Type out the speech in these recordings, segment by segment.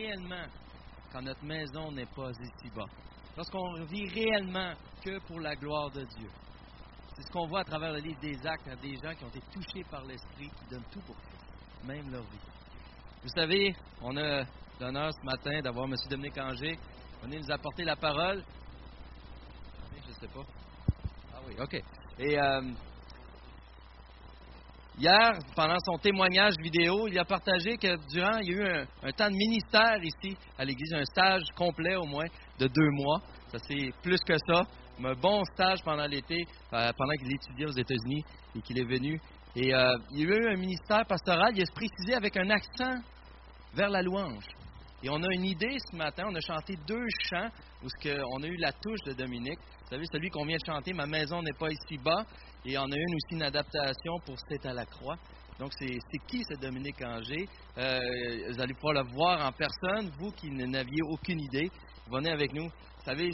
réellement quand notre maison n'est pas ici-bas. Lorsqu'on vit réellement que pour la gloire de Dieu. C'est ce qu'on voit à travers le livre des actes, des gens qui ont été touchés par l'Esprit, qui donnent tout pour Christ, même leur vie. Vous savez, on a l'honneur ce matin d'avoir M. Dominique Anger venir nous apporter la parole. Je ne sais pas. Ah oui, OK. Et euh, Hier, pendant son témoignage vidéo, il a partagé que durant, il y a eu un, temps de ministère ici à l'Église, un stage complet au moins de deux mois. Ça, c'est plus que ça. Un bon stage pendant l'été, euh, pendant qu'il étudiait aux États-Unis et qu'il est venu. Et euh, il y a eu un ministère pastoral, il a précisé avec un accent vers la louange. Et on a une idée ce matin, on a chanté deux chants où on a eu la touche de Dominique. Vous savez, celui qu'on vient de chanter, Ma maison n'est pas ici bas. Et on a une aussi une adaptation pour C'est à la croix. Donc, c'est qui ce Dominique Anger? Euh, vous allez pouvoir le voir en personne, vous qui n'aviez aucune idée. Venez avec nous. Vous savez,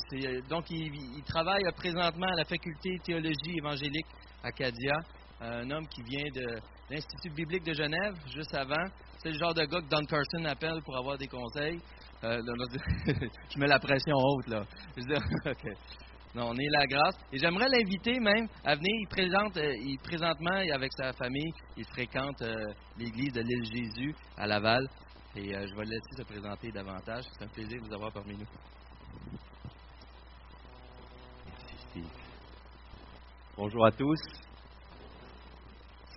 donc, il, travaille présentement à la faculté théologie évangélique Acadia. Un homme qui vient de l'Institut biblique de Genève, juste avant. C'est le genre de gars que Don Carson appelle pour avoir des conseils. Euh, je mets la pression haute, là. Je dis. On est la grâce. Et j'aimerais l'inviter même à venir. Il présente, euh, il, présentement, avec sa famille, il fréquente euh, l'église de l'île Jésus à Laval. Et euh, je vais le laisser se présenter davantage. C'est un plaisir de vous avoir parmi nous. Merci. Bonjour à tous.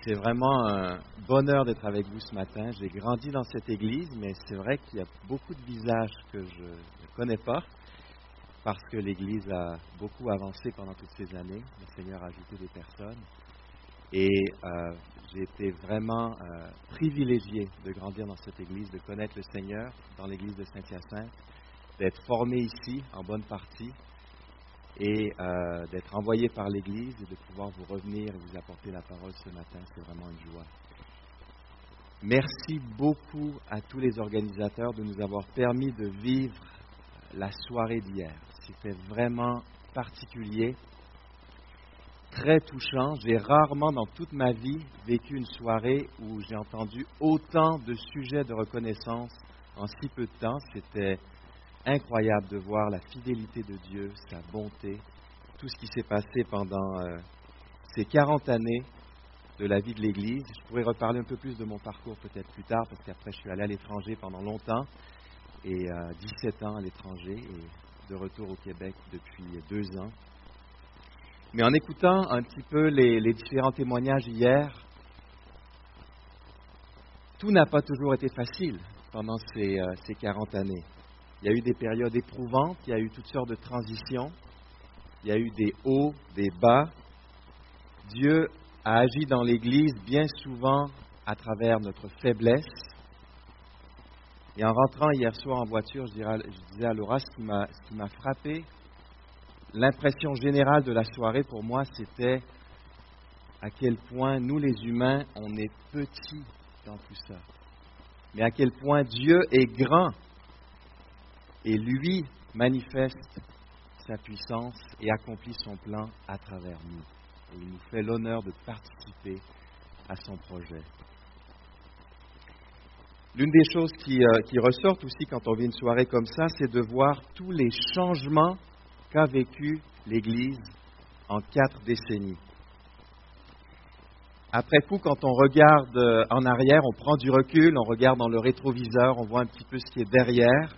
C'est vraiment un bonheur d'être avec vous ce matin. J'ai grandi dans cette église, mais c'est vrai qu'il y a beaucoup de visages que je ne connais pas parce que l'Église a beaucoup avancé pendant toutes ces années. Le Seigneur a ajouté des personnes. Et euh, j'ai été vraiment euh, privilégié de grandir dans cette Église, de connaître le Seigneur dans l'Église de Saint-Hyacinthe, d'être formé ici en bonne partie et euh, d'être envoyé par l'Église et de pouvoir vous revenir et vous apporter la parole ce matin. C'est vraiment une joie. Merci beaucoup à tous les organisateurs de nous avoir permis de vivre la soirée d'hier. C'était vraiment particulier, très touchant. J'ai rarement dans toute ma vie vécu une soirée où j'ai entendu autant de sujets de reconnaissance en si peu de temps. C'était incroyable de voir la fidélité de Dieu, sa bonté, tout ce qui s'est passé pendant euh, ces 40 années de la vie de l'Église. Je pourrais reparler un peu plus de mon parcours peut-être plus tard, parce qu'après je suis allé à l'étranger pendant longtemps, et 17 ans à l'étranger, et de retour au Québec depuis deux ans. Mais en écoutant un petit peu les, différents témoignages hier, tout n'a pas toujours été facile pendant ces, euh, ces 40 années. Il y a eu des périodes éprouvantes, il y a eu toutes sortes de transitions, il y a eu des hauts, des bas. Dieu a agi dans l'Église bien souvent à travers notre faiblesse, et en rentrant hier soir en voiture, je, disais à Laura, ce qui m'a frappé, l'impression générale de la soirée pour moi, c'était à quel point nous les humains, on est petits dans tout ça. Mais à quel point Dieu est grand et lui manifeste sa puissance et accomplit son plan à travers nous. Et il nous fait l'honneur de participer à son projet. L'une des choses qui, euh, ressortent aussi quand on vit une soirée comme ça, c'est de voir tous les changements qu'a vécu l'Église en quatre décennies. Après coup, quand on regarde euh, en arrière, on prend du recul, on regarde dans le rétroviseur, on voit un petit peu ce qui est derrière,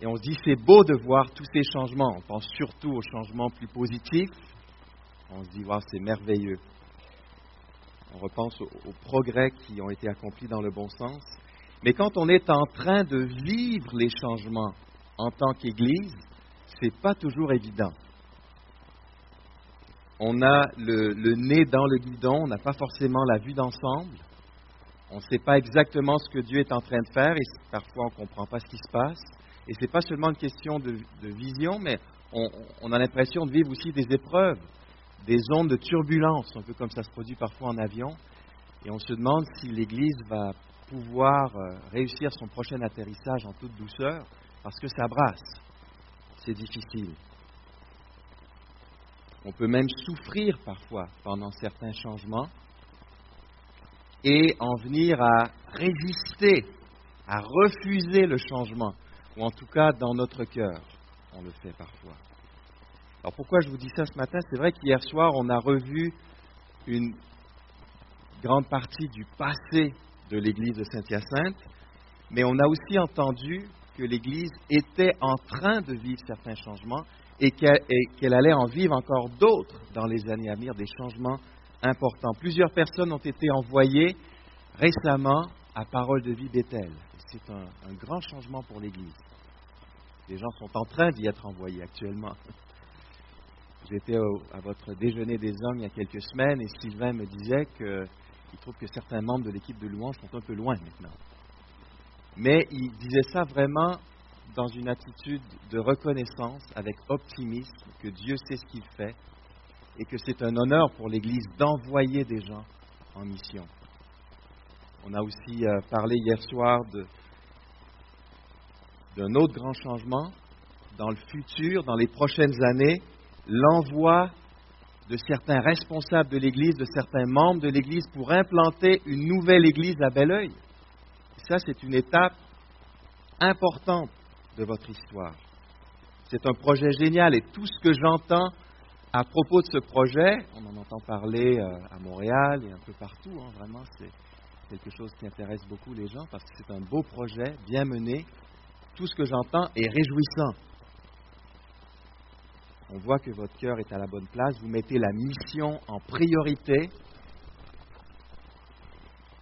et on se dit c'est beau de voir tous ces changements. On pense surtout aux changements plus positifs. On se dit wow, c'est merveilleux on repense aux, progrès qui ont été accomplis dans le bon sens. Mais quand on est en train de vivre les changements en tant qu'Église, ce n'est pas toujours évident. On a le, nez dans le guidon, on n'a pas forcément la vue d'ensemble, on ne sait pas exactement ce que Dieu est en train de faire et parfois on ne comprend pas ce qui se passe. Et ce n'est pas seulement une question de, vision, mais on a l'impression de vivre aussi des épreuves des ondes de turbulence, un peu comme ça se produit parfois en avion. Et on se demande si l'Église va pouvoir euh, réussir son prochain atterrissage en toute douceur, parce que ça brasse. C'est difficile. On peut même souffrir parfois pendant certains changements et en venir à résister à refuser le changement, ou en tout cas dans notre cœur, on le fait parfois. Alors pourquoi je vous dis ça ce matin? C'est vrai qu'hier soir, on a revu une grande partie du passé de l'Église de Saint-Hyacinthe, mais on a aussi entendu que l'Église était en train de vivre certains changements et qu'elle allait en vivre encore d'autres dans les années à venir, des changements importants. Plusieurs personnes ont été envoyées récemment à Parole de vie Bethel. C'est un, un, grand changement pour l'Église. Les gens sont en train d'y être envoyés actuellement. J'étais à votre déjeuner des hommes il y a quelques semaines et Sylvain me disait qu'il trouve que certains membres de l'équipe de louange sont un peu loin maintenant. Mais il disait ça vraiment dans une attitude de reconnaissance, avec optimisme, que Dieu sait ce qu'il fait et que c'est un honneur pour l'Église d'envoyer des gens en mission. On a aussi euh, parlé hier soir d'un autre grand changement dans le futur, dans les prochaines années, l'envoi de certains responsables de l'Église, de certains membres de l'Église pour implanter une nouvelle Église à Belleuil. Ça, c'est une étape importante de votre histoire. C'est un projet génial et tout ce que j'entends à propos de ce projet, on en entend parler euh, à Montréal et un peu partout, hein, vraiment, c'est quelque chose qui intéresse beaucoup les gens parce que c'est un beau projet, bien mené. Tout ce que j'entends est réjouissant. On voit que votre cœur est à la bonne place, vous mettez la mission en priorité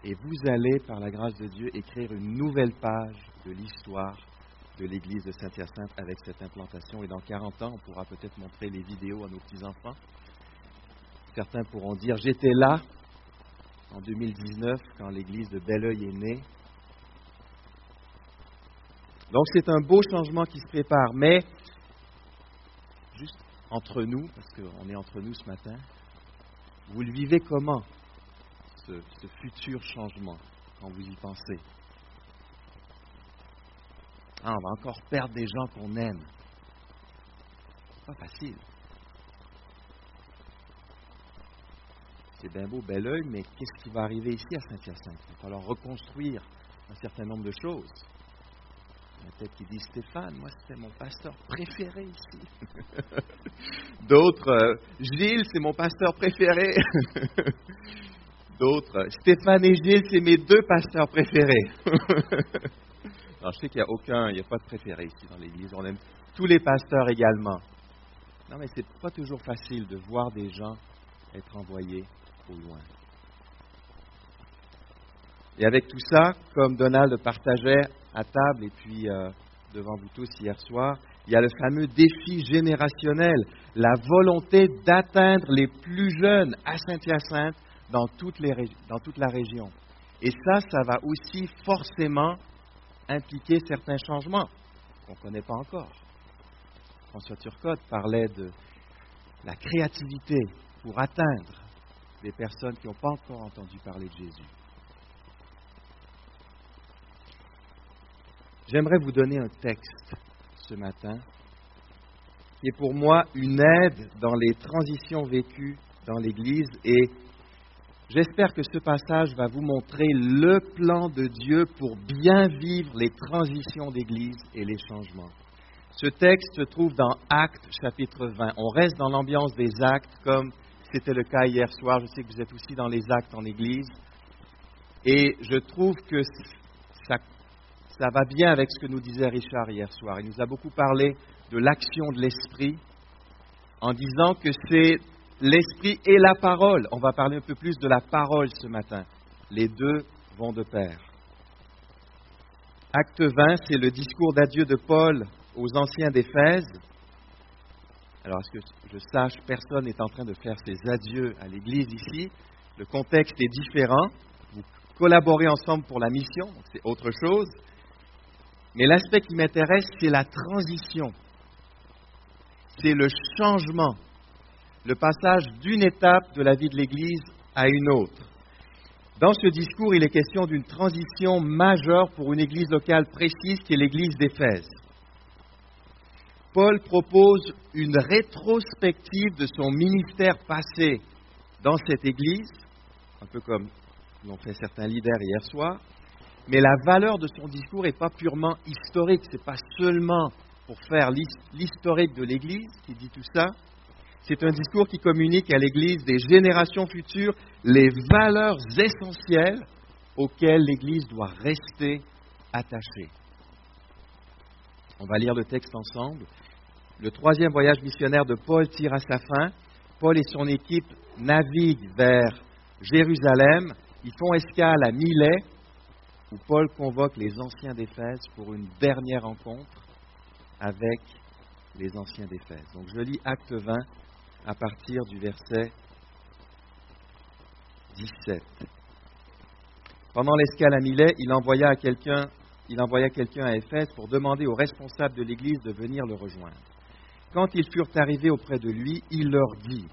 et vous allez, par la grâce de Dieu, écrire une nouvelle page de l'histoire de l'église de Saint-Hyacinthe avec cette implantation. Et dans 40 ans, on pourra peut-être montrer les vidéos à nos petits-enfants. Certains pourront dire J'étais là en 2019 quand l'église de Belleuil est née. Donc c'est un beau changement qui se prépare, mais juste entre nous, parce qu'on est entre nous ce matin, vous le vivez comment, ce, futur changement, quand vous y pensez? Ah, on va encore perdre des gens qu'on aime. Pas facile. C'est bien beau, bel oeil, mais qu'est-ce qui va arriver ici à Saint-Hyacinthe? Il va falloir reconstruire un certain nombre de choses. Peut-être qui disent Stéphane, moi c'était mon pasteur préféré ici. D'autres, euh, Gilles, c'est mon pasteur préféré. D'autres, Stéphane et Gilles, c'est mes deux pasteurs préférés. Alors, je sais qu'il n'y a aucun, il n'y a pas de préféré ici dans l'Église. On aime tous les pasteurs également. Non, mais ce n'est pas toujours facile de voir des gens être envoyés au loin. Et avec tout ça, comme Donald partageait à table et puis euh, devant vous tous hier soir, il y a le fameux défi générationnel, la volonté d'atteindre les plus jeunes à Saint-Hyacinthe dans, toute la région. Et ça, ça va aussi forcément impliquer certains changements qu'on ne connaît pas encore. François Turcotte parlait de la créativité pour atteindre des personnes qui n'ont pas encore entendu parler de Jésus. J'aimerais vous donner un texte ce matin qui est pour moi une aide dans les transitions vécues dans l'Église et J'espère que ce passage va vous montrer le plan de Dieu pour bien vivre les transitions d'Église et les changements. Ce texte se trouve dans Actes chapitre 20. On reste dans l'ambiance des actes comme c'était le cas hier soir. Je sais que vous êtes aussi dans les actes en Église. Et je trouve que ça, ça va bien avec ce que nous disait Richard hier soir. Il nous a beaucoup parlé de l'action de l'Esprit en disant que c'est l'esprit et la parole. On va parler un peu plus de la parole ce matin. Les deux vont de pair. Acte 20, c'est le discours d'adieu de Paul aux anciens d'Éphèse. Alors, à ce que je sache, personne n'est en train de faire ses adieux à l'Église ici. Le contexte est différent. Vous collaborez ensemble pour la mission, c'est autre chose. Mais l'aspect qui m'intéresse, c'est la transition. C'est le changement le passage d'une étape de la vie de l'Église à une autre. Dans ce discours, il est question d'une transition majeure pour une Église locale précise qui est l'Église d'Éphèse. Paul propose une rétrospective de son ministère passé dans cette Église, un peu comme l'ont fait certains leaders hier soir, Mais la valeur de son discours n'est pas purement historique, ce n'est pas seulement pour faire l'historique de l'Église qui dit tout ça. C'est un discours qui communique à l'Église des générations futures les valeurs essentielles auxquelles l'Église doit rester attachée. On va lire le texte ensemble. Le troisième voyage missionnaire de Paul tire à sa fin. Paul et son équipe naviguent vers Jérusalem. Ils font escale à Milet, où Paul convoque les anciens d'Éphèse pour une dernière rencontre avec les anciens d'Éphèse. Donc je lis Acte 20 à partir du verset 17. Pendant l'escale à Milet, il envoya quelqu'un il envoya quelqu'un à Éphèse pour demander aux responsables de l'Église de venir le rejoindre. Quand ils furent arrivés auprès de lui, il leur dit,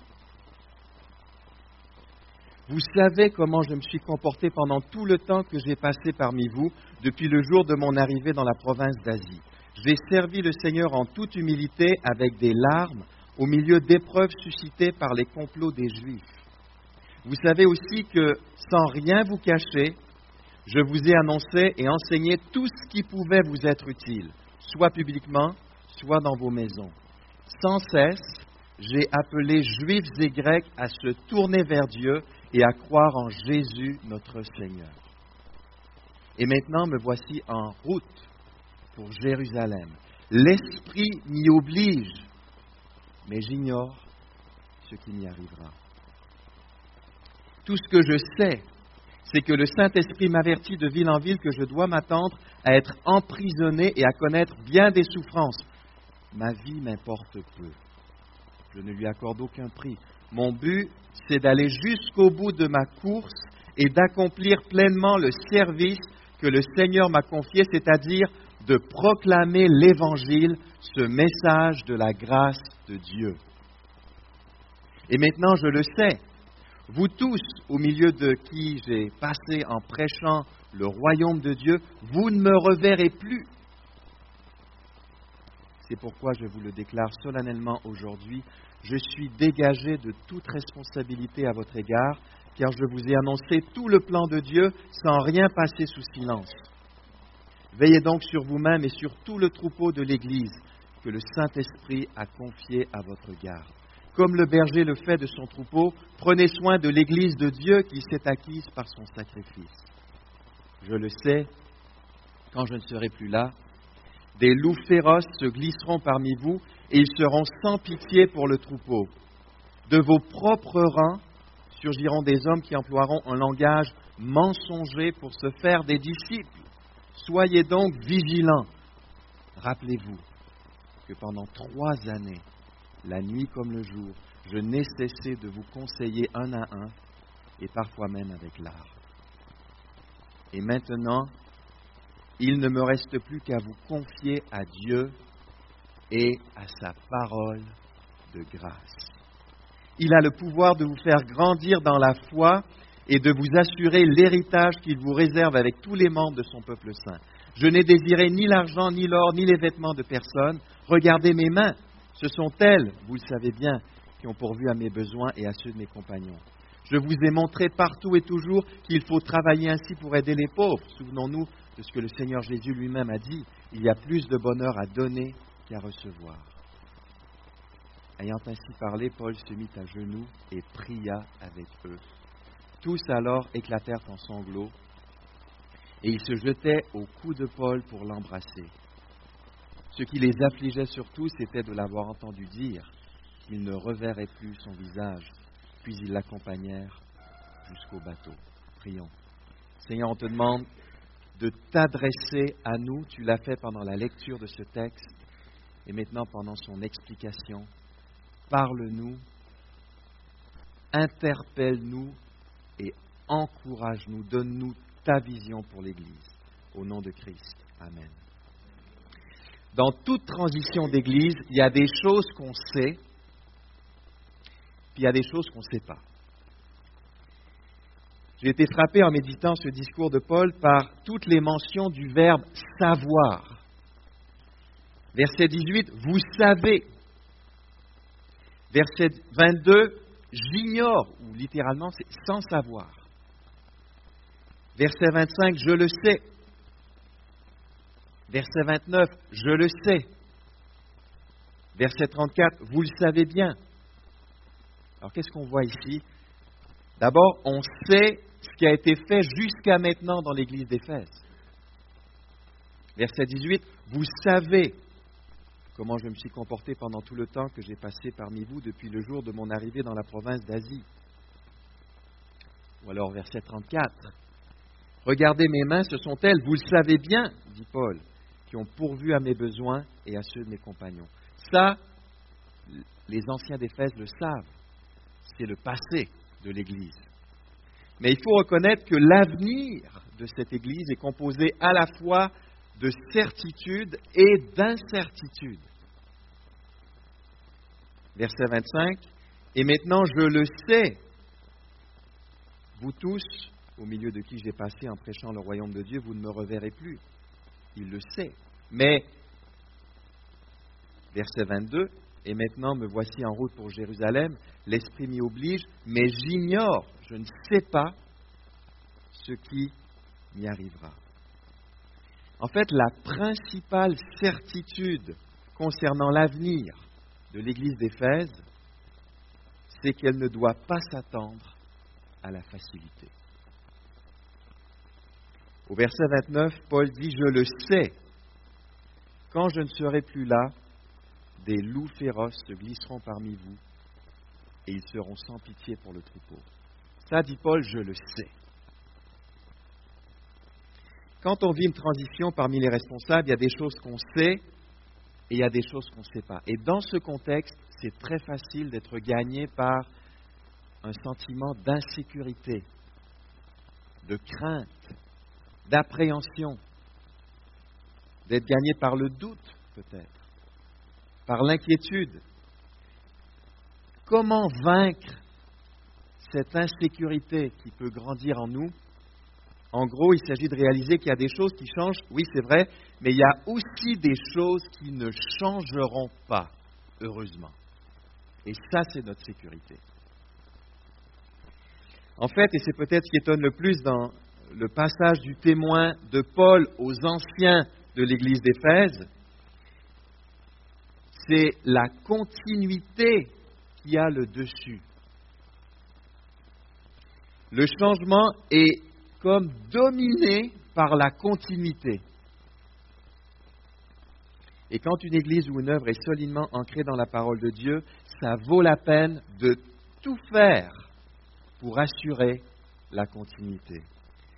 Vous savez comment je me suis comporté pendant tout le temps que j'ai passé parmi vous depuis le jour de mon arrivée dans la province d'Asie. J'ai servi le Seigneur en toute humilité avec des larmes au milieu d'épreuves suscitées par les complots des Juifs. Vous savez aussi que, sans rien vous cacher, je vous ai annoncé et enseigné tout ce qui pouvait vous être utile, soit publiquement, soit dans vos maisons. Sans cesse, j'ai appelé juifs et grecs à se tourner vers Dieu et à croire en Jésus notre Seigneur. Et maintenant me voici en route pour Jérusalem. L'Esprit m'y oblige, mais j'ignore ce qui m'y arrivera. Tout ce que je sais, c'est que le Saint-Esprit m'avertit de ville en ville que je dois m'attendre à être emprisonné et à connaître bien des souffrances. Ma vie m'importe peu. Je ne lui accorde aucun prix. Mon but, c'est d'aller jusqu'au bout de ma course et d'accomplir pleinement le service que le Seigneur m'a confié, c'est-à-dire de proclamer l'Évangile, ce message de la grâce de Dieu. Et maintenant, je le sais, vous tous, au milieu de qui j'ai passé en prêchant le royaume de Dieu, vous ne me reverrez plus. C'est pourquoi je vous le déclare solennellement aujourd'hui, je suis dégagé de toute responsabilité à votre égard, car je vous ai annoncé tout le plan de Dieu sans rien passer sous silence. Veillez donc sur vous-même et sur tout le troupeau de l'Église que le Saint-Esprit a confié à votre garde. Comme le berger le fait de son troupeau, prenez soin de l'Église de Dieu qui s'est acquise par son sacrifice. Je le sais, quand je ne serai plus là, des loups féroces se glisseront parmi vous et ils seront sans pitié pour le troupeau. De vos propres rangs surgiront des hommes qui emploieront un langage mensonger pour se faire des disciples. Soyez donc vigilants. Rappelez-vous que pendant trois années, la nuit comme le jour, je n'ai cessé de vous conseiller un à un, et parfois même avec l'art. Et maintenant, il ne me reste plus qu'à vous confier à Dieu et à sa parole de grâce. Il a le pouvoir de vous faire grandir dans la foi et de vous assurer l'héritage qu'il vous réserve avec tous les membres de son peuple saint. Je n'ai désiré ni l'argent, ni l'or, ni les vêtements de personne. Regardez mes mains, ce sont elles, vous le savez bien, qui ont pourvu à mes besoins et à ceux de mes compagnons. Je vous ai montré partout et toujours qu'il faut travailler ainsi pour aider les pauvres. Souvenons-nous de ce que le Seigneur Jésus lui-même a dit. Il y a plus de bonheur à donner qu'à recevoir. Ayant ainsi parlé, Paul se mit à genoux et pria avec eux. Tous alors éclatèrent en sanglots et ils se jetaient au cou de Paul pour l'embrasser. Ce qui les affligeait surtout, c'était de l'avoir entendu dire qu'ils ne reverraient plus son visage, puis ils l'accompagnèrent jusqu'au bateau. Prions. Seigneur, on te demande de t'adresser à nous. Tu l'as fait pendant la lecture de ce texte et maintenant pendant son explication. Parle-nous, interpelle-nous et encourage-nous, donne-nous ta vision pour l'Église. Au nom de Christ. Amen dans toute transition d'Église, il y a des choses qu'on sait, puis il y a des choses qu'on ne sait pas. J'ai été frappé en méditant ce discours de Paul par toutes les mentions du verbe savoir. Verset 18, vous savez. Verset 22, j'ignore, ou littéralement c'est sans savoir. Verset 25, je le sais. Verset 29, je le sais. Verset 34, vous le savez bien. Alors qu'est-ce qu'on voit ici? D'abord, on sait ce qui a été fait jusqu'à maintenant dans l'église d'Éphèse. Verset 18, vous savez comment je me suis comporté pendant tout le temps que j'ai passé parmi vous depuis le jour de mon arrivée dans la province d'Asie. Ou alors verset 34, regardez mes mains, ce sont elles, vous le savez bien, dit Paul, qui ont pourvu à mes besoins et à ceux de mes compagnons. Ça, les anciens d'Éphèse le savent. C'est le passé de l'Église. Mais il faut reconnaître que l'avenir de cette Église est composé à la fois de certitude et d'incertitude. Verset 25. Et maintenant je le sais, vous tous, au milieu de qui j'ai passé en prêchant le royaume de Dieu, vous ne me reverrez plus. Il le sait. Mais, verset 22, et maintenant me voici en route pour Jérusalem, l'Esprit m'y oblige, mais j'ignore, je ne sais pas ce qui m'y arrivera. En fait, la principale certitude concernant l'avenir de l'Église d'Éphèse, c'est qu'elle ne doit pas s'attendre à la facilité. Au verset 29, Paul dit, Je le sais, quand je ne serai plus là, des loups féroces se glisseront parmi vous et ils seront sans pitié pour le troupeau. Ça, dit Paul, je le sais. Quand on vit une transition parmi les responsables, il y a des choses qu'on sait et il y a des choses qu'on ne sait pas. Et dans ce contexte, c'est très facile d'être gagné par un sentiment d'insécurité, de crainte, d'appréhension, d'être gagné par le doute peut-être par l'inquiétude. Comment vaincre cette insécurité qui peut grandir en nous En gros, il s'agit de réaliser qu'il y a des choses qui changent, oui c'est vrai, mais il y a aussi des choses qui ne changeront pas, heureusement. Et ça, c'est notre sécurité. En fait, et c'est peut-être ce qui étonne le plus dans le passage du témoin de Paul aux anciens de l'Église d'Éphèse, c'est la continuité qui a le dessus. Le changement est comme dominé par la continuité. Et quand une église ou une œuvre est solidement ancrée dans la parole de Dieu, ça vaut la peine de tout faire pour assurer la continuité.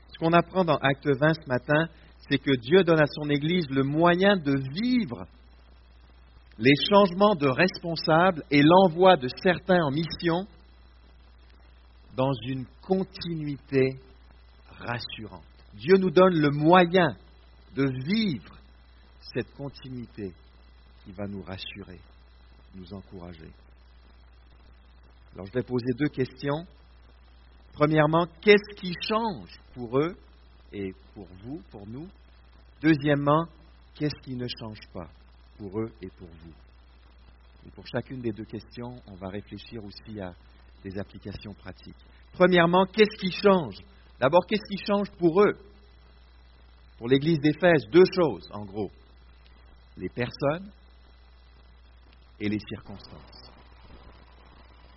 Ce qu'on apprend dans Acte 20 ce matin, c'est que Dieu donne à son Église le moyen de vivre les changements de responsables et l'envoi de certains en mission dans une continuité rassurante. Dieu nous donne le moyen de vivre cette continuité qui va nous rassurer, nous encourager. Alors je vais poser deux questions. Premièrement, qu'est-ce qui change pour eux et pour vous, pour nous? Deuxièmement, qu'est-ce qui ne change pas pour eux et pour vous? Et pour chacune des deux questions, on va réfléchir aussi à des applications pratiques. Premièrement, qu'est-ce qui change? D'abord, qu'est-ce qui change pour eux? Pour l'Église d'Éphèse, deux choses, en gros. Les personnes et les circonstances.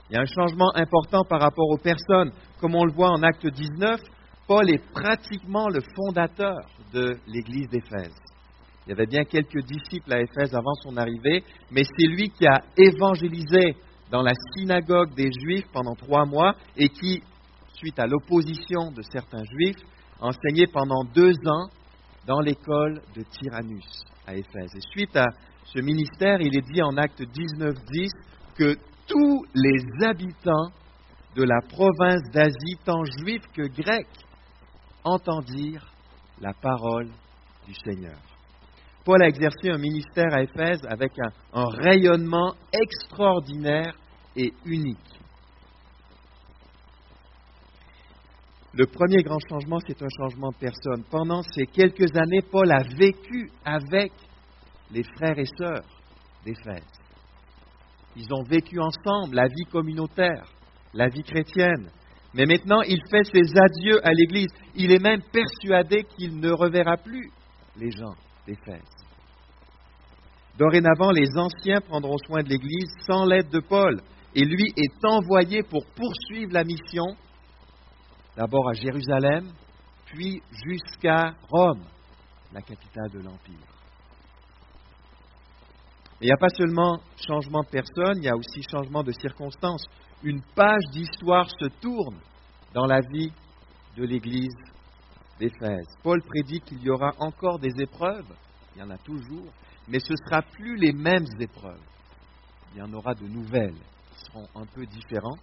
Il y a un changement important par rapport aux personnes. Comme on le voit en acte 19, Paul est pratiquement le fondateur de l'Église d'Éphèse. Il y avait bien quelques disciples à Éphèse avant son arrivée, mais c'est lui qui a évangélisé dans la synagogue des Juifs pendant trois mois et qui, suite à l'opposition de certains Juifs, enseignait pendant deux ans dans l'école de Tyrannus à Éphèse. Et suite à ce ministère, il est dit en acte 19.10 que tous les habitants de la province d'Asie, tant juifs que grecs, entendirent la parole du Seigneur. Paul a exercé un ministère à Éphèse avec un, rayonnement extraordinaire et unique. Le premier grand changement, c'est un changement de personne. Pendant ces quelques années, Paul a vécu avec les frères et sœurs d'Éphèse. Ils ont vécu ensemble la vie communautaire, la vie chrétienne. Mais maintenant, il fait ses adieux à l'Église. Il est même persuadé qu'il ne reverra plus les gens Dorénavant, les anciens prendront soin de l'Église sans l'aide de Paul, et lui est envoyé pour poursuivre la mission, d'abord à Jérusalem, puis jusqu'à Rome, la capitale de l'Empire. Il n'y a pas seulement changement de personne, il y a aussi changement de circonstances. Une page d'histoire se tourne dans la vie de l'Église Paul prédit qu'il y aura encore des épreuves, il y en a toujours, mais ce ne sera plus les mêmes épreuves. Il y en aura de nouvelles qui seront un peu différentes.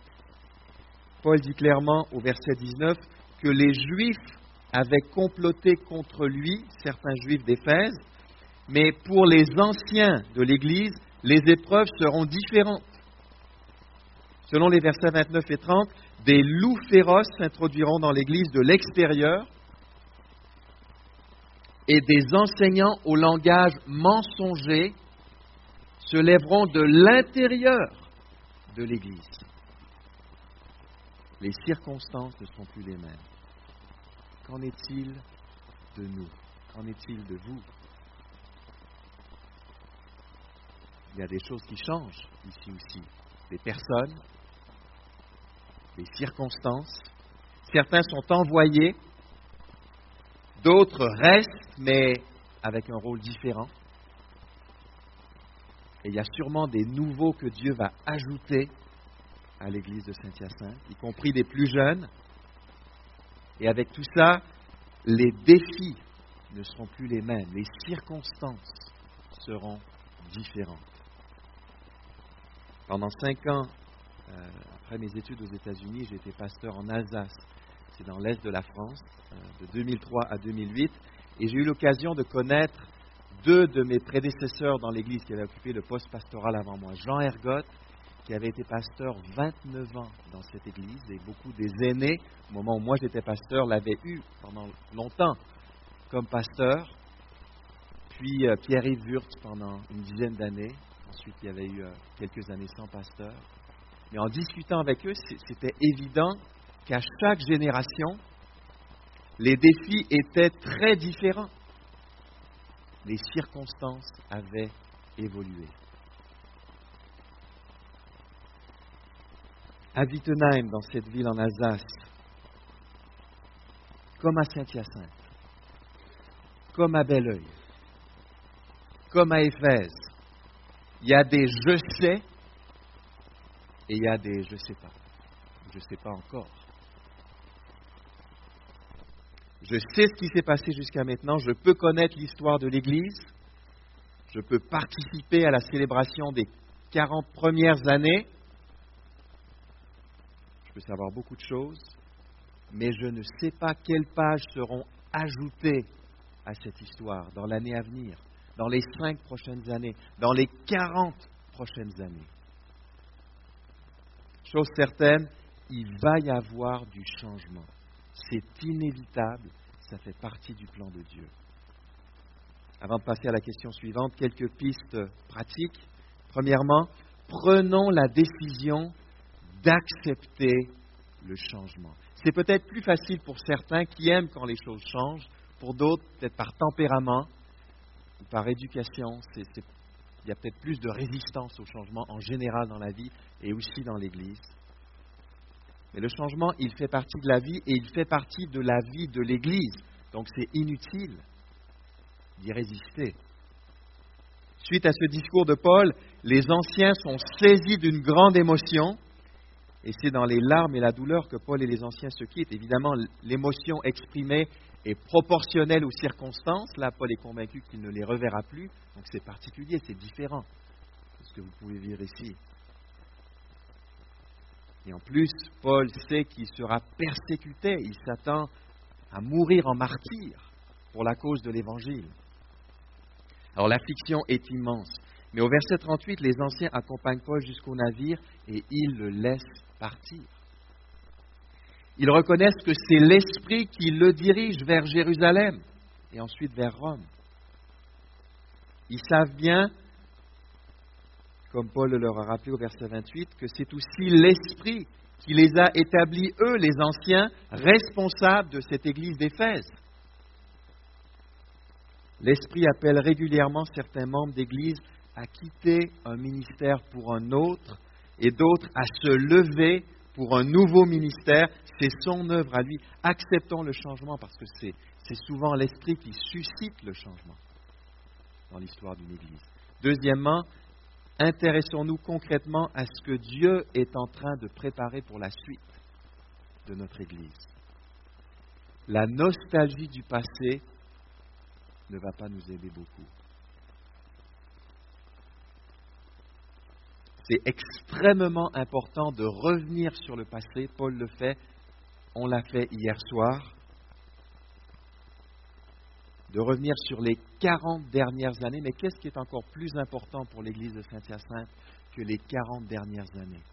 Paul dit clairement au verset 19 que les Juifs avaient comploté contre lui, certains Juifs d'Éphèse, mais pour les anciens de l'Église, les épreuves seront différentes. Selon les versets 29 et 30, des loups féroces s'introduiront dans l'Église de l'extérieur et des enseignants au langage mensonger se lèveront de l'intérieur de l'Église. Les circonstances ne seront plus les mêmes. Qu'en est-il de nous? Qu'en est-il de vous? Il y a des choses qui changent ici aussi. Des personnes, des circonstances. Certains sont envoyés, d'autres restent, mais avec un rôle différent. Et il y a sûrement des nouveaux que Dieu va ajouter à l'église de Saint-Hyacinthe, y compris des plus jeunes. Et avec tout ça, les défis ne seront plus les mêmes, les circonstances seront différentes. Pendant cinq ans, euh, après mes études aux États-Unis, j'ai été pasteur en Alsace. C'est dans l'est de la France, euh, de 2003 à 2008. Et j'ai eu l'occasion de connaître deux de mes prédécesseurs dans l'Église qui avaient occupé le poste pastoral avant moi. Jean Ergotte, qui avait été pasteur 29 ans dans cette Église, et beaucoup des aînés, au moment où moi j'étais pasteur, l'avaient eu pendant longtemps comme pasteur. Puis euh, Pierre-Yves Wurtz pendant une dizaine d'années, Ensuite, il y avait eu euh, quelques années sans pasteur. Mais en discutant avec eux, c'était évident qu'à chaque génération, les défis étaient très différents. Les circonstances avaient évolué. À Wittenheim, dans cette ville en Alsace, comme à Saint-Hyacinthe, comme à Belleuil, comme à Éphèse, il y a des je sais et il y a des je sais pas. Je ne sais pas encore. Je sais ce qui s'est passé jusqu'à maintenant. Je peux connaître l'histoire de l'Église. Je peux participer à la célébration des 40 premières années. Je peux savoir beaucoup de choses. Mais je ne sais pas quelles pages seront ajoutées à cette histoire dans l'année à venir dans les cinq prochaines années, dans les quarante prochaines années. Chose certaine, il va y avoir du changement. C'est inévitable, ça fait partie du plan de Dieu. Avant de passer à la question suivante, quelques pistes pratiques. Premièrement, prenons la décision d'accepter le changement. C'est peut-être plus facile pour certains qui aiment quand les choses changent, pour d'autres, peut-être par tempérament, par éducation, il y a peut-être plus de résistance au changement en général dans la vie et aussi dans l'Église. Mais le changement, il fait partie de la vie et il fait partie de la vie de l'Église. Donc c'est inutile d'y résister. Suite à ce discours de Paul, les anciens sont saisis d'une grande émotion. Et c'est dans les larmes et la douleur que Paul et les anciens se quittent. Évidemment, l'émotion exprimée est proportionnel aux circonstances. Là, Paul est convaincu qu'il ne les reverra plus. Donc c'est particulier, c'est différent de ce que vous pouvez vivre ici. Et en plus, Paul sait qu'il sera persécuté. Il s'attend à mourir en martyr pour la cause de l'Évangile. Alors l'affliction est immense. Mais au verset 38, les anciens accompagnent Paul jusqu'au navire et ils le laissent partir. Ils reconnaissent que c'est l'Esprit qui le dirige vers Jérusalem et ensuite vers Rome. Ils savent bien, comme Paul leur a rappelé au verset 28, que c'est aussi l'Esprit qui les a établis, eux, les anciens, responsables de cette église d'Éphèse. L'Esprit appelle régulièrement certains membres d'Église à quitter un ministère pour un autre et d'autres à se lever pour un nouveau ministère. C'est son œuvre à lui. Acceptons le changement parce que c'est, souvent l'Esprit qui suscite le changement dans l'histoire d'une Église. Deuxièmement, intéressons-nous concrètement à ce que Dieu est en train de préparer pour la suite de notre Église. La nostalgie du passé ne va pas nous aider beaucoup. C'est extrêmement important de revenir sur le passé. Paul le fait. On l'a fait hier soir. De revenir sur les 40 dernières années. Mais qu'est-ce qui est encore plus important pour l'Église de Saint-Hyacinthe que les 40 dernières années?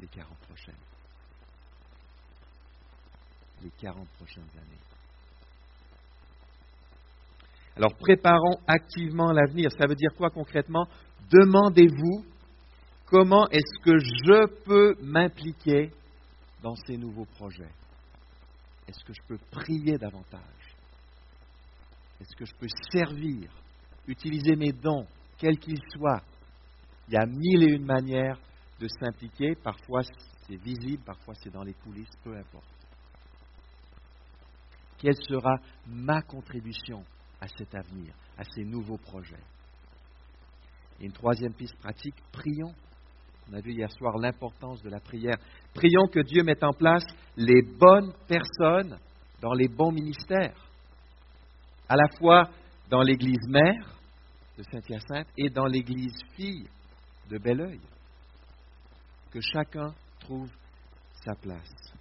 Les 40 prochaines. Les 40 prochaines années. Alors préparons activement l'avenir. Ça veut dire quoi concrètement? Demandez-vous comment est-ce que je peux m'impliquer dans ces nouveaux projets Est-ce que je peux prier davantage? Est-ce que je peux servir, utiliser mes dons, quels qu'ils soient? Il y a mille et une manières de s'impliquer. Parfois c'est visible, parfois c'est dans les coulisses, peu importe. Quelle sera ma contribution à cet avenir, à ces nouveaux projets? Et une troisième piste pratique, prions. On a vu hier soir l'importance de la prière. Prions que Dieu mette en place les bonnes personnes dans les bons ministères, à la fois dans l'Église mère de Saint-Hyacinthe et dans l'Église fille de Belleuil. Que chacun trouve sa place.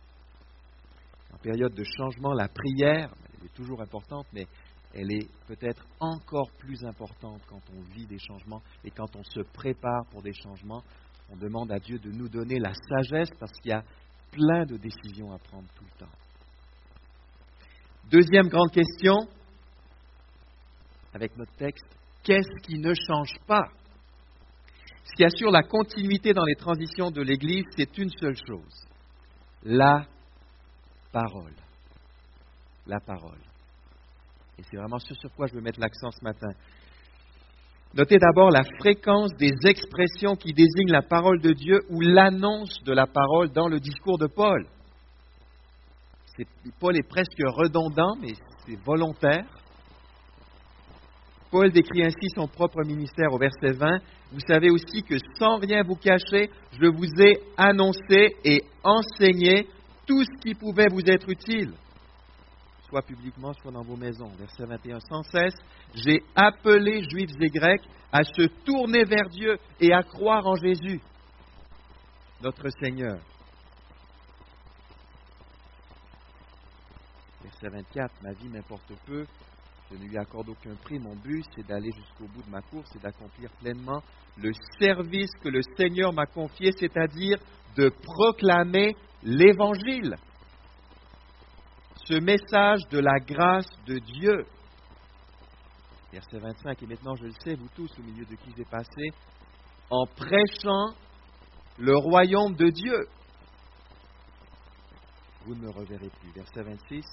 En période de changement, la prière, est toujours importante, mais elle est peut-être encore plus importante quand on vit des changements et quand on se prépare pour des changements. On demande à Dieu de nous donner la sagesse parce qu'il y a plein de décisions à prendre tout le temps. Deuxième grande question, avec notre texte, qu'est-ce qui ne change pas? Ce qui assure la continuité dans les transitions de l'Église, c'est une seule chose, la parole. La parole. Et c'est vraiment ce sur quoi je veux mettre l'accent ce matin. Notez d'abord la fréquence des expressions qui désignent la parole de Dieu ou l'annonce de la parole dans le discours de Paul. Paul est presque redondant, mais c'est volontaire. Paul décrit ainsi son propre ministère au verset 20. Vous savez aussi que sans rien vous cacher, je vous ai annoncé et enseigné tout ce qui pouvait vous être utile soit publiquement, soit dans vos maisons. Verset 21, sans cesse, j'ai appelé juifs et grecs à se tourner vers Dieu et à croire en Jésus, notre Seigneur. Verset 24, ma vie m'importe peu, je ne lui accorde aucun prix, mon but c'est d'aller jusqu'au bout de ma course et d'accomplir pleinement le service que le Seigneur m'a confié, c'est-à-dire de proclamer l'Évangile ce message de la grâce de Dieu. Verset 25, et maintenant je le sais, vous tous, au milieu de qui j'ai passé, en prêchant le royaume de Dieu. Vous ne me reverrez plus. Verset 26,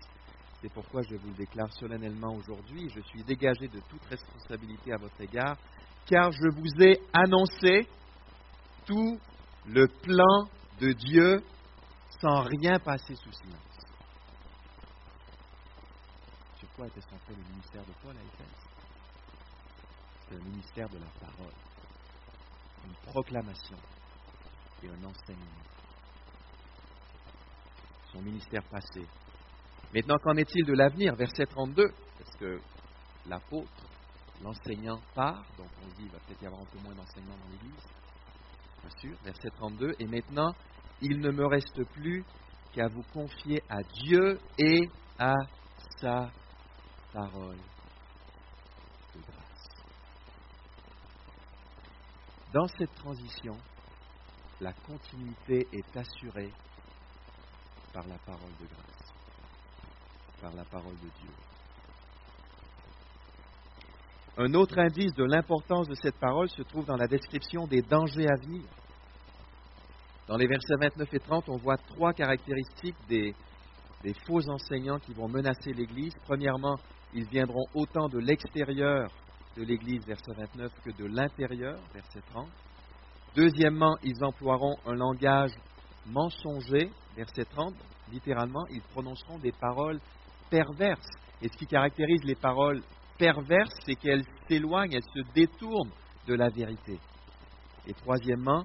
c'est pourquoi je vous le déclare solennellement aujourd'hui. Je suis dégagé de toute responsabilité à votre égard, car je vous ai annoncé tout le plan de Dieu sans rien passer sous silence quoi était centré le ministère de Paul à Éphèse C'est le ministère de la parole, une proclamation et un enseignement. Son ministère passé. Maintenant, qu'en est-il de l'avenir? Verset 32, est-ce que l'apôtre, l'enseignant part, donc on dit qu'il va peut-être y avoir un peu moins d'enseignement dans l'Église, bien sûr, verset 32, et maintenant, il ne me reste plus qu'à vous confier à Dieu et à sa parole de grâce. Dans cette transition, la continuité est assurée par la parole de grâce, par la parole de Dieu. Un autre indice de l'importance de cette parole se trouve dans la description des dangers à venir. Dans les versets 29 et 30, on voit trois caractéristiques des, des faux enseignants qui vont menacer l'Église. Premièrement, ils viendront autant de l'extérieur de l'Église, verset 29, que de l'intérieur, verset 30. Deuxièmement, ils emploieront un langage mensonger, verset 30. Littéralement, ils prononceront des paroles perverses. Et ce qui caractérise les paroles perverses, c'est qu'elles s'éloignent, elles se détournent de la vérité. Et troisièmement,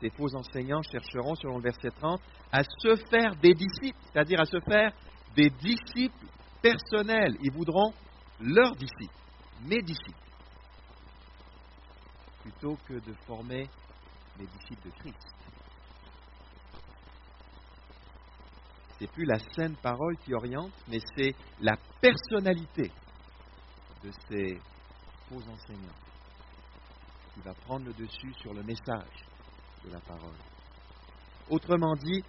ces faux enseignants chercheront, selon le verset 30, à se faire des disciples, c'est-à-dire à se faire des disciples personnels. Ils voudront leurs disciples, mes disciples, plutôt que de former les disciples de Christ. C'est plus la saine parole qui oriente, mais c'est la personnalité de ces faux enseignants qui va prendre le dessus sur le message de la parole. Autrement dit,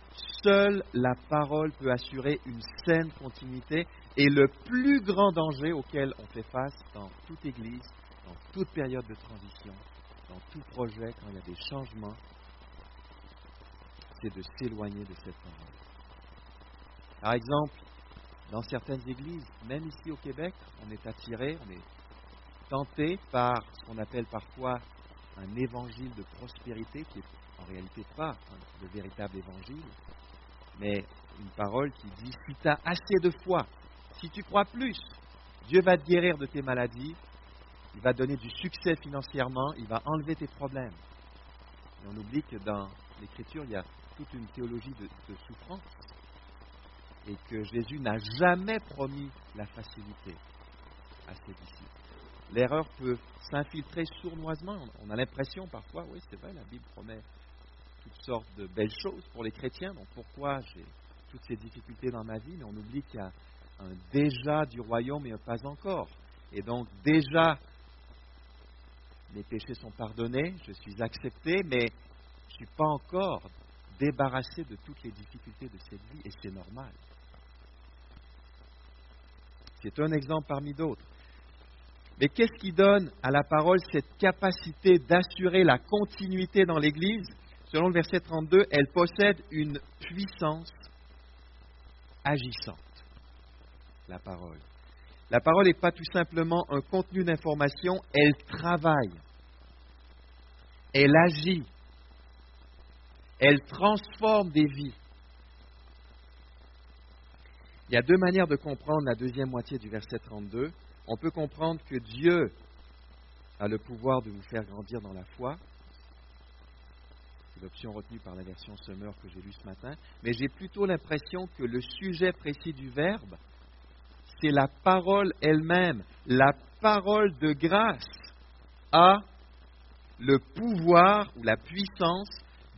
seule la parole peut assurer une saine continuité et le plus grand danger auquel on fait face dans toute Église, dans toute période de transition, dans tout projet, quand il y a des changements, c'est de s'éloigner de cette parole. Par exemple, dans certaines églises, même ici au Québec, on est attiré, on est tenté par ce qu'on appelle parfois un évangile de prospérité qui est en réalité pas le véritable évangile, mais une parole qui dit si tu as assez de foi, si tu crois plus, Dieu va te guérir de tes maladies, il va donner du succès financièrement, il va enlever tes problèmes. Et on oublie que dans l'Écriture, il y a toute une théologie de souffrance et que Jésus n'a jamais promis la facilité à ses disciples. L'erreur peut s'infiltrer sournoisement. On a l'impression parfois, oui, c'est vrai, la Bible promet toutes sortes de belles choses pour les chrétiens, donc pourquoi j'ai toutes ces difficultés dans ma vie, mais on oublie qu'il y a un déjà du royaume et un pas encore. Et donc déjà, mes péchés sont pardonnés, je suis accepté, mais je ne suis pas encore débarrassé de toutes les difficultés de cette vie, et c'est normal. C'est un exemple parmi d'autres. Mais qu'est-ce qui donne à la parole cette capacité d'assurer la continuité dans l'Église? Selon le verset 32, elle possède une puissance agissante, la parole. La parole n'est pas tout simplement un contenu d'information, elle travaille, elle agit, elle transforme des vies. Il y a deux manières de comprendre la deuxième moitié du verset 32. On peut comprendre que Dieu a le pouvoir de vous faire grandir dans la foi, l'option retenue par la version Summer que j'ai lue ce matin, mais j'ai plutôt l'impression que le sujet précis du verbe, c'est la parole elle-même. La parole de grâce a le pouvoir ou la puissance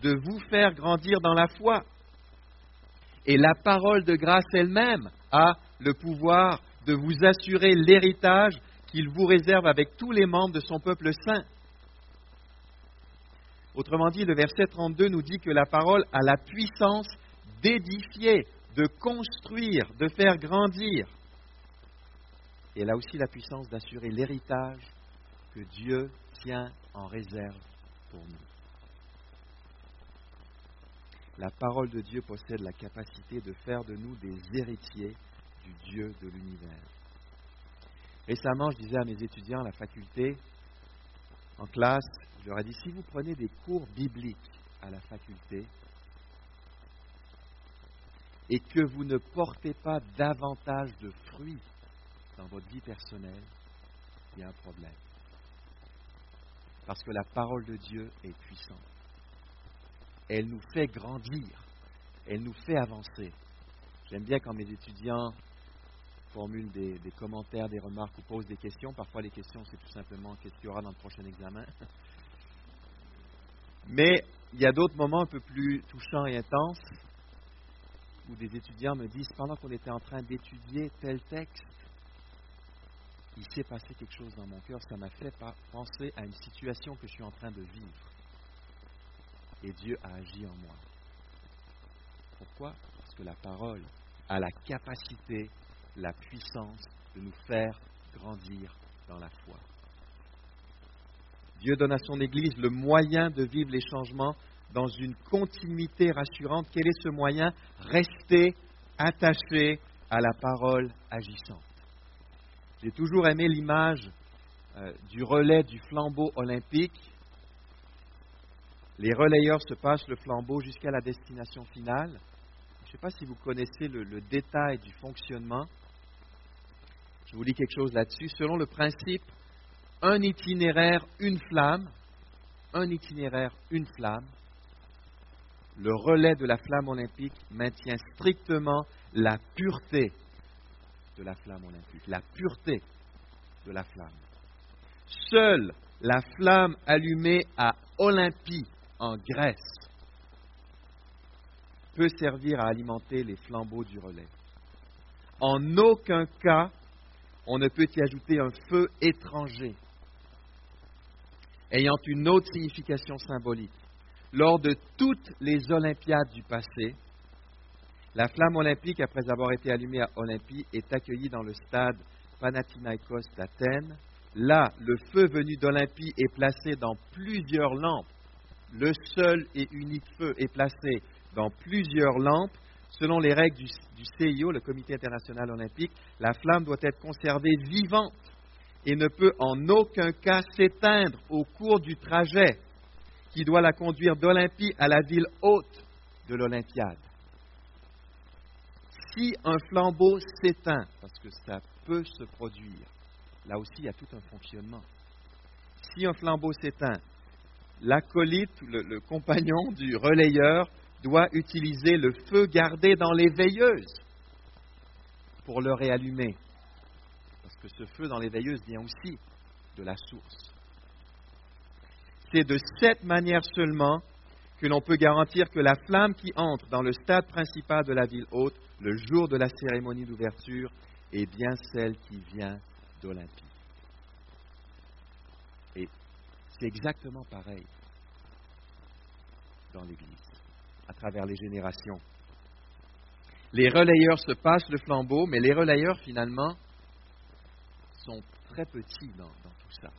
de vous faire grandir dans la foi. Et la parole de grâce elle-même a le pouvoir de vous assurer l'héritage qu'il vous réserve avec tous les membres de son peuple saint. Autrement dit, le verset 32 nous dit que la parole a la puissance d'édifier, de construire, de faire grandir. Et elle a aussi la puissance d'assurer l'héritage que Dieu tient en réserve pour nous. La parole de Dieu possède la capacité de faire de nous des héritiers du Dieu de l'univers. Récemment, je disais à mes étudiants à la faculté, en classe, je leur ai dit, si vous prenez des cours bibliques à la faculté et que vous ne portez pas davantage de fruits dans votre vie personnelle, il y a un problème. Parce que la parole de Dieu est puissante. Elle nous fait grandir. Elle nous fait avancer. J'aime bien quand mes étudiants formulent des, commentaires, des remarques ou posent des questions. Parfois, les questions, c'est tout simplement qu'est-ce qu'il y aura dans le prochain examen? Mais il y a d'autres moments un peu plus touchants et intenses où des étudiants me disent, pendant qu'on était en train d'étudier tel texte, il s'est passé quelque chose dans mon cœur, ça m'a fait penser à une situation que je suis en train de vivre. Et Dieu a agi en moi. Pourquoi? Parce que la parole a la capacité, la puissance de nous faire grandir dans la foi. Dieu donne à son Église le moyen de vivre les changements dans une continuité rassurante. Quel est ce moyen? Rester attaché à la parole agissante. J'ai toujours aimé l'image euh, du relais du flambeau olympique. Les relayeurs se passent le flambeau jusqu'à la destination finale. Je ne sais pas si vous connaissez le, le détail du fonctionnement. Je vous lis quelque chose là-dessus. Selon le principe un itinéraire, une flamme, un itinéraire, une flamme, le relais de la flamme olympique maintient strictement la pureté de la flamme olympique, la pureté de la flamme. Seule la flamme allumée à Olympie, en Grèce, peut servir à alimenter les flambeaux du relais. En aucun cas, on ne peut y ajouter un feu étranger, ayant une autre signification symbolique. Lors de toutes les Olympiades du passé, la flamme olympique, après avoir été allumée à Olympie, est accueillie dans le stade Panathinaikos d'Athènes. Là, le feu venu d'Olympie est placé dans plusieurs lampes. Le seul et unique feu est placé dans plusieurs lampes. Selon les règles du, CIO, le Comité international olympique, la flamme doit être conservée vivante et ne peut en aucun cas s'éteindre au cours du trajet qui doit la conduire d'Olympie à la ville haute de l'Olympiade. Si un flambeau s'éteint, parce que ça peut se produire, là aussi il y a tout un fonctionnement. Si un flambeau s'éteint, l'acolyte, le compagnon du relayeur, doit utiliser le feu gardé dans les veilleuses pour le réallumer. Parce que ce feu dans les veilleuses vient aussi de la source. C'est de cette manière seulement que l'on peut garantir que la flamme qui entre dans le stade principal de la ville haute le jour de la cérémonie d'ouverture est bien celle qui vient d'Olympie. Et c'est exactement pareil dans l'Église, à travers les générations. Les relayeurs se passent le flambeau, mais les relayeurs, finalement, sont très petits dans, tout ça.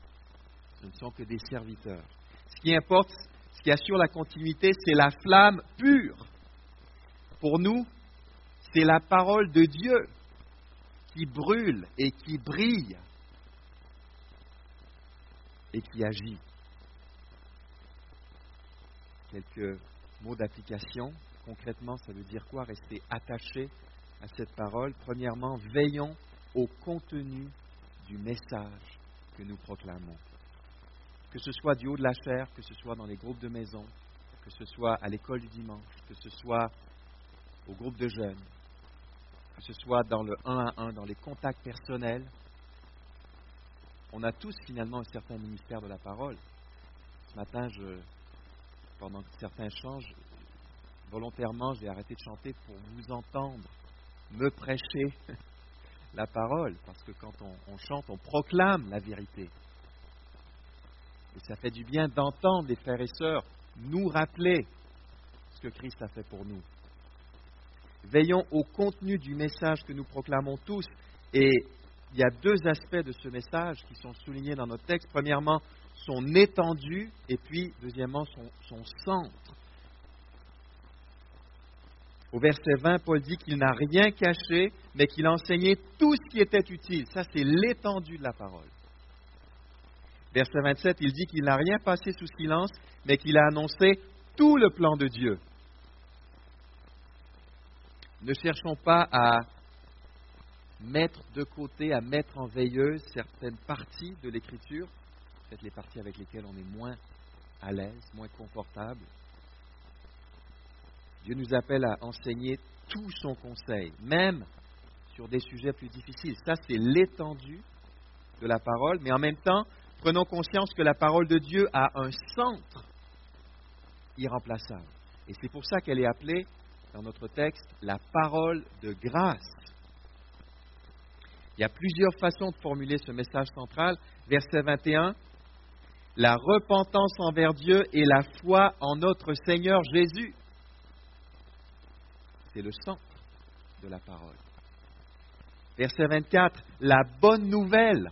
Ce ne sont que des serviteurs. Ce qui importe, ce qui assure la continuité, c'est la flamme pure. Pour nous, c'est la parole de Dieu qui brûle et qui brille et qui agit. Quelques mots d'application. Concrètement, ça veut dire quoi? Rester attaché à cette parole. Premièrement, veillons au contenu du message que nous proclamons. Que ce soit du haut de la chair, que ce soit dans les groupes de maison, que ce soit à l'école du dimanche, que ce soit au groupe de jeunes, que ce soit dans le 1 à 1, dans les contacts personnels. On a tous finalement un certain ministère de la parole. Ce matin, je, pendant certains changent, volontairement, j'ai arrêté de chanter pour vous entendre me prêcher la parole, parce que quand on, on, chante, on proclame la vérité. Et ça fait du bien d'entendre les frères et sœurs nous rappeler ce que Christ a fait pour nous. Veillons au contenu du message que nous proclamons tous. Et il y a deux aspects de ce message qui sont soulignés dans notre texte. Premièrement, son étendue et puis, deuxièmement, son, centre. Au verset 20, Paul dit qu'il n'a rien caché, mais qu'il a enseigné tout ce qui était utile. Ça, c'est l'étendue de la parole. Verset 27, il dit qu'il n'a rien passé sous silence, mais qu'il a annoncé tout le plan de Dieu. Ne cherchons pas à mettre de côté, à mettre en veilleuse certaines parties de l'Écriture, peut-être les parties avec lesquelles on est moins à l'aise, moins confortable. Dieu nous appelle à enseigner tout son conseil, même sur des sujets plus difficiles. Ça, c'est l'étendue de la parole, mais en même temps, prenons conscience que la parole de Dieu a un centre irremplaçable. Et c'est pour ça qu'elle est appelée dans notre texte la parole de grâce. Il y a plusieurs façons de formuler ce message central. Verset 21, la repentance envers Dieu et la foi en notre Seigneur Jésus. C'est le centre de la parole. Verset 24, la bonne nouvelle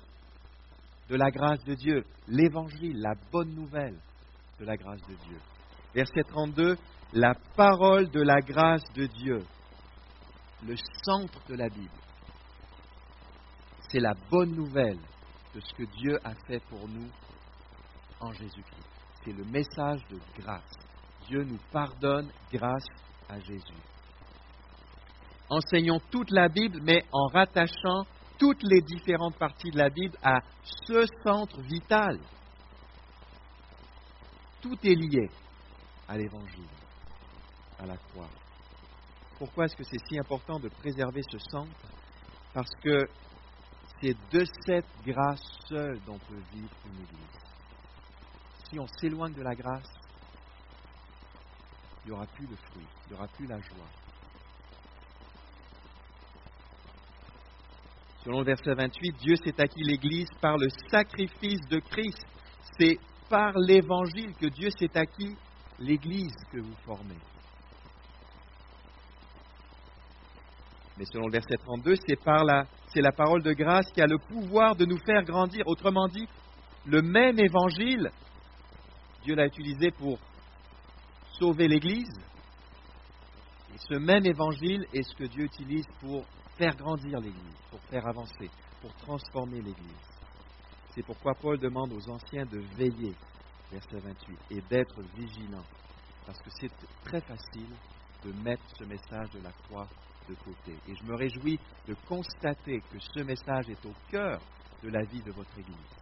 de la grâce de Dieu, l'évangile, la bonne nouvelle de la grâce de Dieu. Verset 32, la parole de la grâce de Dieu. le centre de la Bible. C'est la bonne nouvelle de ce que Dieu a fait pour nous en Jésus-Christ. C'est le message de grâce. Dieu nous pardonne grâce à Jésus. Enseignons toute la Bible, mais en rattachant toutes les différentes parties de la Bible à ce centre vital. Tout est lié à l'Évangile, à la croix. Pourquoi est-ce que c'est si important de préserver ce centre? Parce que c'est de cette grâce seule dont peut vivre une Église. Si on s'éloigne de la grâce, il n'y aura plus de fruits, il n'y aura plus la joie. Selon le verset 28, Dieu s'est acquis l'Église par le sacrifice de Christ. C'est par l'Évangile que Dieu s'est acquis l'Église que vous formez. Mais selon le verset 32, c'est par la, c'est la parole de grâce qui a le pouvoir de nous faire grandir. Autrement dit, le même Évangile, Dieu l'a utilisé pour sauver l'Église. Et ce même Évangile est ce que Dieu utilise pour faire grandir l'Église, pour faire avancer, pour transformer l'Église. C'est pourquoi Paul demande aux anciens de veiller, verset 28, et d'être vigilants, parce que c'est très facile de mettre ce message de la croix de côté. Et je me réjouis de constater que ce message est au cœur de la vie de votre Église.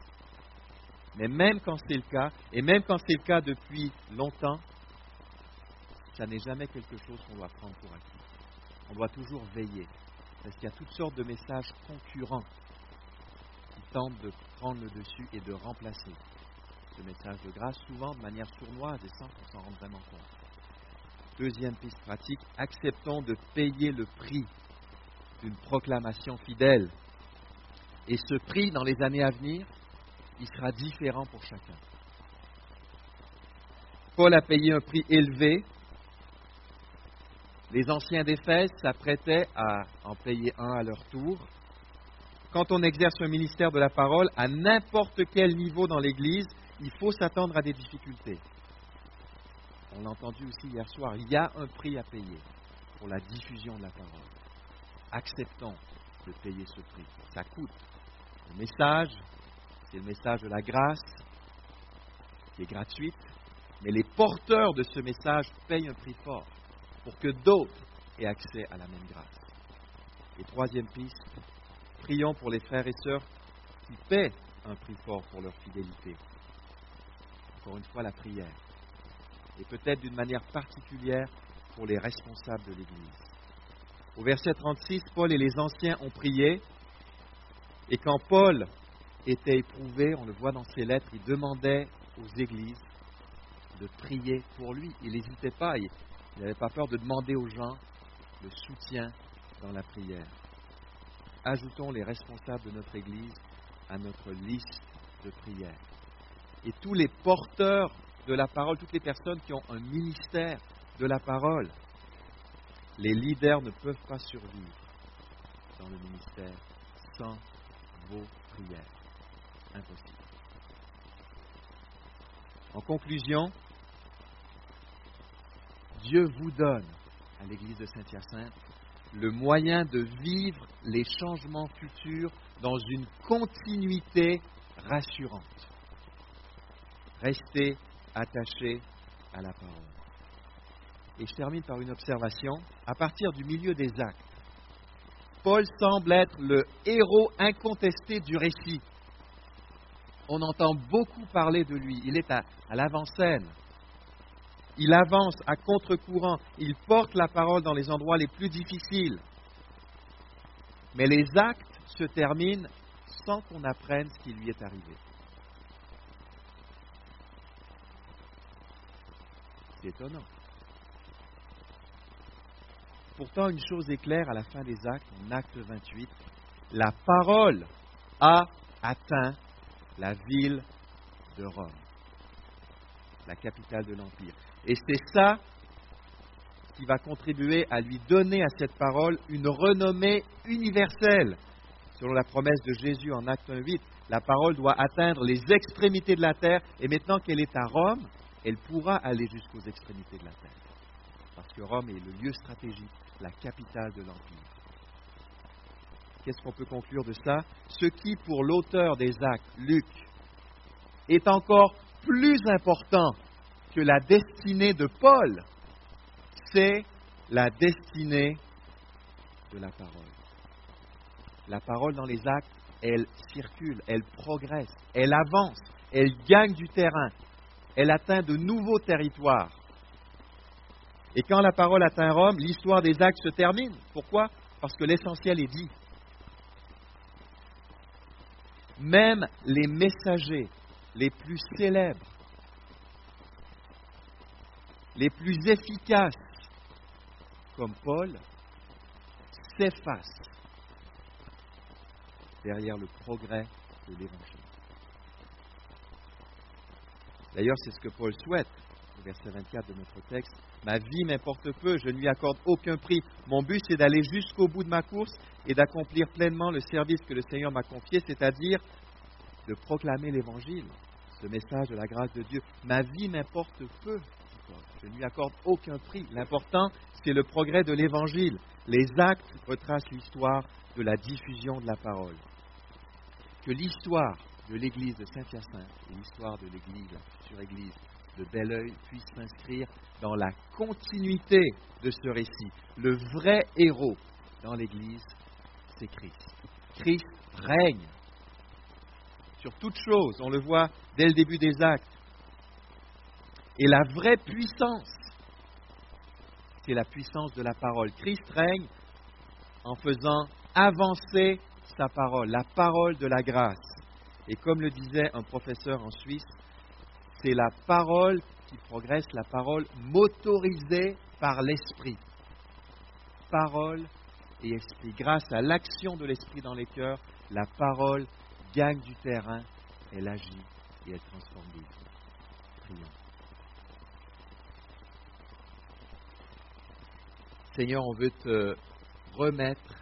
Mais même quand c'est le cas, et même quand c'est le cas depuis longtemps, ça n'est jamais quelque chose qu'on doit prendre pour acquis. On doit toujours veiller parce qu'il y a toutes sortes de messages concurrents qui tentent de prendre le dessus et de remplacer ce message de grâce, souvent de manière sournoise et sans qu'on s'en rende vraiment compte. Deuxième piste pratique, acceptons de payer le prix d'une proclamation fidèle. Et ce prix, dans les années à venir, il sera différent pour chacun. Paul a payé un prix élevé les anciens d'Éphèse s'apprêtaient à en payer un à leur tour. Quand on exerce un ministère de la parole, à n'importe quel niveau dans l'Église, il faut s'attendre à des difficultés. On l'a entendu aussi hier soir, il y a un prix à payer pour la diffusion de la parole. Acceptons de payer ce prix. Ça coûte. Le message, c'est le message de la grâce, qui est gratuite, mais les porteurs de ce message payent un prix fort pour que d'autres aient accès à la même grâce. Et troisième piste, prions pour les frères et sœurs qui paient un prix fort pour leur fidélité. Encore une fois, la prière. Et peut-être d'une manière particulière pour les responsables de l'Église. Au verset 36, Paul et les anciens ont prié. Et quand Paul était éprouvé, on le voit dans ses lettres, il demandait aux églises de prier pour lui. Il n'hésitait pas. Il n'avait pas peur de demander aux gens le soutien dans la prière. Ajoutons les responsables de notre Église à notre liste de prières. Et tous les porteurs de la parole, toutes les personnes qui ont un ministère de la parole, les leaders ne peuvent pas survivre dans le ministère sans vos prières. En conclusion, Dieu vous donne à l'Église de Saint-Hyacinthe le moyen de vivre les changements futurs dans une continuité rassurante. Restez attachés à la parole. Et je termine par une observation. À partir du milieu des actes, Paul semble être le héros incontesté du récit. On entend beaucoup parler de lui. Il est à, l'avant-scène il avance à contre-courant, il porte la parole dans les endroits les plus difficiles. Mais les actes se terminent sans qu'on apprenne ce qui lui est arrivé. C'est étonnant. Pourtant, une chose est claire à la fin des actes, en acte 28, la parole a atteint la ville de Rome, la capitale de l'Empire. Et c'est ça qui va contribuer à lui donner à cette parole une renommée universelle. Selon la promesse de Jésus en Acte 8, la parole doit atteindre les extrémités de la terre et maintenant qu'elle est à Rome, elle pourra aller jusqu'aux extrémités de la terre. Parce que Rome est le lieu stratégique, la capitale de l'Empire. Qu'est-ce qu'on peut conclure de ça? Ce qui, pour l'auteur des actes, Luc, est encore plus important que la destinée de Paul, c'est la destinée de la parole. La parole dans les actes, elle circule, elle progresse, elle avance, elle gagne du terrain, elle atteint de nouveaux territoires. Et quand la parole atteint Rome, l'histoire des actes se termine. Pourquoi? Parce que l'essentiel est dit. Même les messagers les plus célèbres, les plus efficaces, comme Paul, s'effacent derrière le progrès de l'Évangile. D'ailleurs, c'est ce que Paul souhaite au verset 24 de notre texte. Ma vie m'importe peu, je ne lui accorde aucun prix. Mon but, c'est d'aller jusqu'au bout de ma course et d'accomplir pleinement le service que le Seigneur m'a confié, c'est-à-dire de proclamer l'Évangile, ce message de la grâce de Dieu. Ma vie m'importe peu, je ne lui accorde aucun prix. L'important, c'est le progrès de l'Évangile. Les actes retracent l'histoire de la diffusion de la parole. Que l'histoire de l'église de Saint-Hyacinthe et l'histoire de l'église, la future église de Belleuil, puissent s'inscrire dans la continuité de ce récit. Le vrai héros dans l'église, c'est Christ. Christ règne sur toute chose, on le voit dès le début des actes. Et la vraie puissance, c'est la puissance de la parole. Christ règne en faisant avancer sa parole, la parole de la grâce. Et comme le disait un professeur en Suisse, c'est la parole qui progresse, la parole motorisée par l'esprit. Parole et esprit. Grâce à l'action de l'esprit dans les cœurs, la parole gagne du terrain, elle agit et elle transforme des vies. Prions. Seigneur, on veut te remettre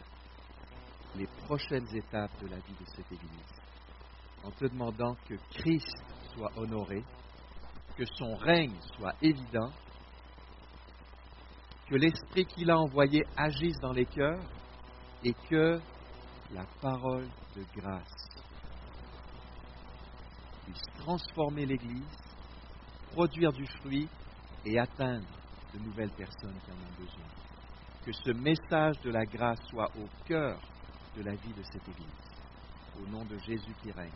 les prochaines étapes de la vie de cette Église, en te demandant que Christ soit honoré, que son règne soit évident, que l'Esprit qu'il a envoyé agisse dans les cœurs et que la parole de grâce puisse transformer l'Église, produire du fruit et atteindre de nouvelles personnes qui en ont besoin. Que ce message de la grâce soit au cœur de la vie de cette Église. Au nom de Jésus qui règne.